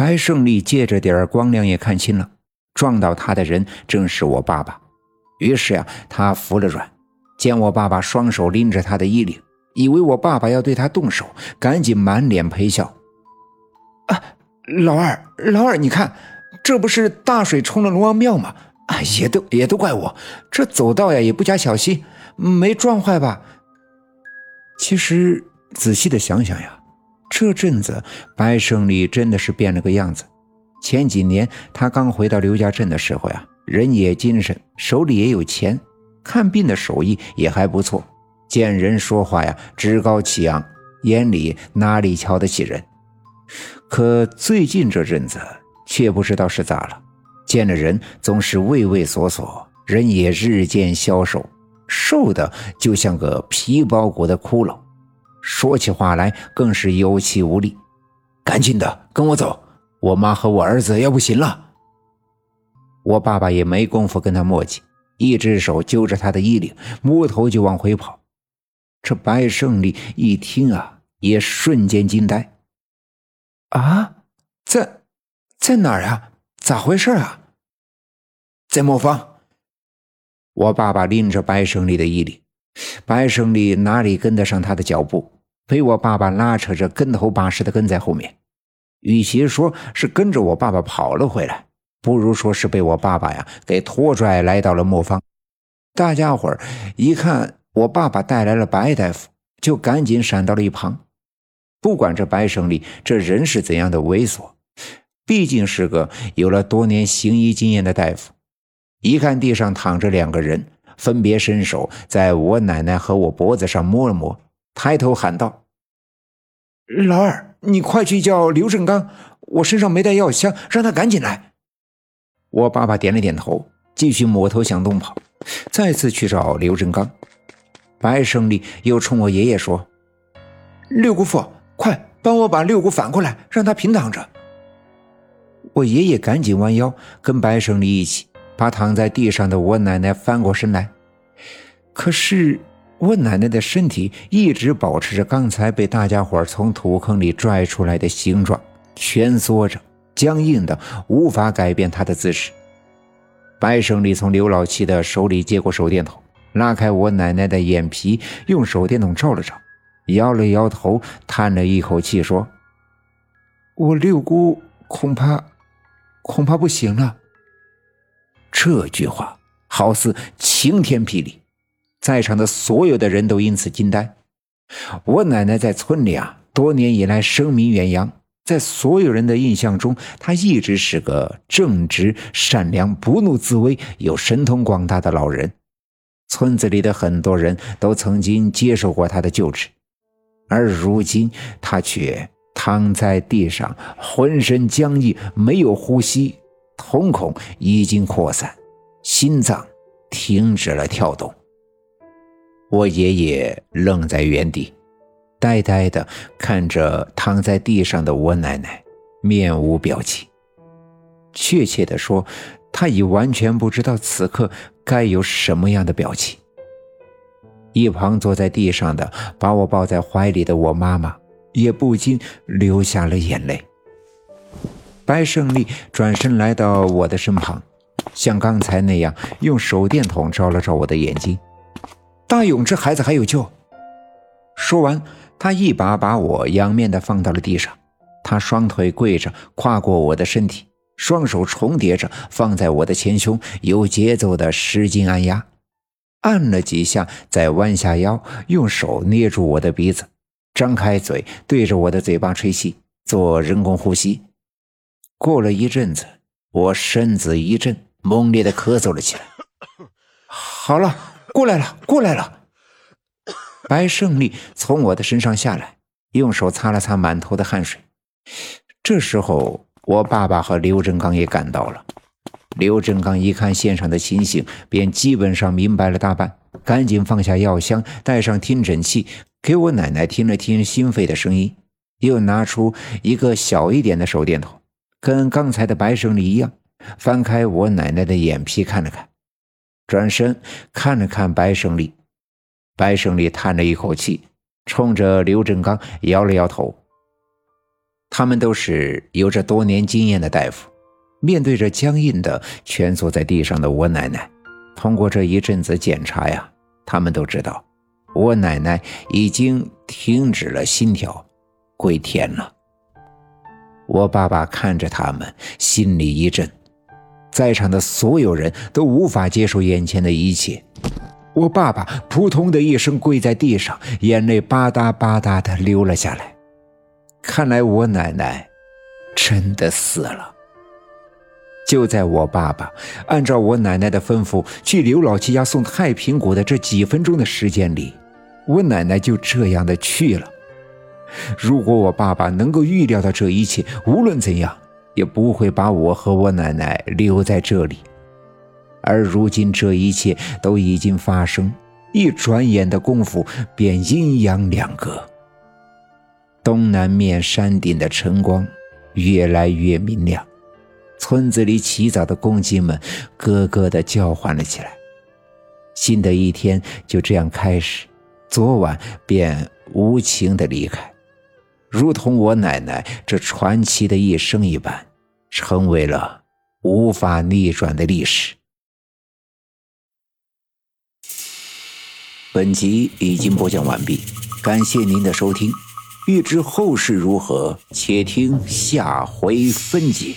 白胜利借着点光亮也看清了，撞到他的人正是我爸爸。于是呀，他服了软，见我爸爸双手拎着他的衣领，以为我爸爸要对他动手，赶紧满脸陪笑。啊，老二，老二，你看，这不是大水冲了龙王庙吗？啊，也都也都怪我，这走道呀也不加小心，没撞坏吧？其实仔细的想想呀。这阵子，白胜利真的是变了个样子。前几年他刚回到刘家镇的时候呀，人也精神，手里也有钱，看病的手艺也还不错，见人说话呀趾高气扬，眼里哪里瞧得起人。可最近这阵子，却不知道是咋了，见了人总是畏畏缩缩，人也日渐消瘦，瘦的就像个皮包骨的骷髅。说起话来更是有气无力，赶紧的跟我走，我妈和我儿子要不行了。我爸爸也没工夫跟他磨叽，一只手揪着他的衣领，摸头就往回跑。这白胜利一听啊，也瞬间惊呆。啊，在在哪儿啊？咋回事啊？在磨坊。我爸爸拎着白胜利的衣领。白胜利哪里跟得上他的脚步，被我爸爸拉扯着跟头把式的跟在后面。与其说是跟着我爸爸跑了回来，不如说是被我爸爸呀给拖拽来到了磨坊。大家伙儿一看我爸爸带来了白大夫，就赶紧闪到了一旁。不管这白胜利这人是怎样的猥琐，毕竟是个有了多年行医经验的大夫。一看地上躺着两个人。分别伸手在我奶奶和我脖子上摸了摸，抬头喊道：“老二，你快去叫刘振刚，我身上没带药箱，让他赶紧来。”我爸爸点了点头，继续抹头向东跑，再次去找刘振刚。白胜利又冲我爷爷说：“六姑父，快帮我把六姑反过来，让她平躺着。”我爷爷赶紧弯腰跟白胜利一起。把躺在地上的我奶奶翻过身来，可是我奶奶的身体一直保持着刚才被大家伙从土坑里拽出来的形状，蜷缩着，僵硬的无法改变她的姿势。白胜利从刘老七的手里接过手电筒，拉开我奶奶的眼皮，用手电筒照了照，摇了摇头，叹了一口气说：“我六姑恐怕，恐怕不行了。”这句话好似晴天霹雳，在场的所有的人都因此惊呆。我奶奶在村里啊，多年以来声名远扬，在所有人的印象中，她一直是个正直、善良、不怒自威、有神通广大的老人。村子里的很多人都曾经接受过她的救治，而如今她却躺在地上，浑身僵硬，没有呼吸。瞳孔已经扩散，心脏停止了跳动。我爷爷愣在原地，呆呆地看着躺在地上的我奶奶，面无表情。确切地说，他已完全不知道此刻该有什么样的表情。一旁坐在地上的，把我抱在怀里的我妈妈，也不禁流下了眼泪。白胜利转身来到我的身旁，像刚才那样用手电筒照了照我的眼睛。大勇，这孩子还有救。说完，他一把把我仰面的放到了地上，他双腿跪着，跨过我的身体，双手重叠着放在我的前胸，有节奏的使劲按压，按了几下，再弯下腰，用手捏住我的鼻子，张开嘴对着我的嘴巴吹气，做人工呼吸。过了一阵子，我身子一震，猛烈的咳嗽了起来。好了，过来了，过来了。白胜利从我的身上下来，用手擦了擦满头的汗水。这时候，我爸爸和刘振刚也赶到了。刘振刚一看现场的情形，便基本上明白了大半，赶紧放下药箱，带上听诊器，给我奶奶听了听心肺的声音，又拿出一个小一点的手电筒。跟刚才的白胜利一样，翻开我奶奶的眼皮看了看，转身看了看白胜利。白胜利叹了一口气，冲着刘振刚摇了摇头。他们都是有着多年经验的大夫。面对着僵硬的蜷缩在地上的我奶奶，通过这一阵子检查呀，他们都知道我奶奶已经停止了心跳，归天了。我爸爸看着他们，心里一震。在场的所有人都无法接受眼前的一切。我爸爸扑通的一声跪在地上，眼泪吧嗒吧嗒的流了下来。看来我奶奶真的死了。就在我爸爸按照我奶奶的吩咐去刘老七家送太平果的这几分钟的时间里，我奶奶就这样的去了。如果我爸爸能够预料到这一切，无论怎样。也不会把我和我奶奶留在这里，而如今这一切都已经发生，一转眼的功夫便阴阳两隔。东南面山顶的晨光越来越明亮，村子里起早的公鸡们咯咯地叫唤了起来。新的一天就这样开始，昨晚便无情地离开。如同我奶奶这传奇的一生一般，成为了无法逆转的历史。本集已经播讲完毕，感谢您的收听。欲知后事如何，且听下回分解。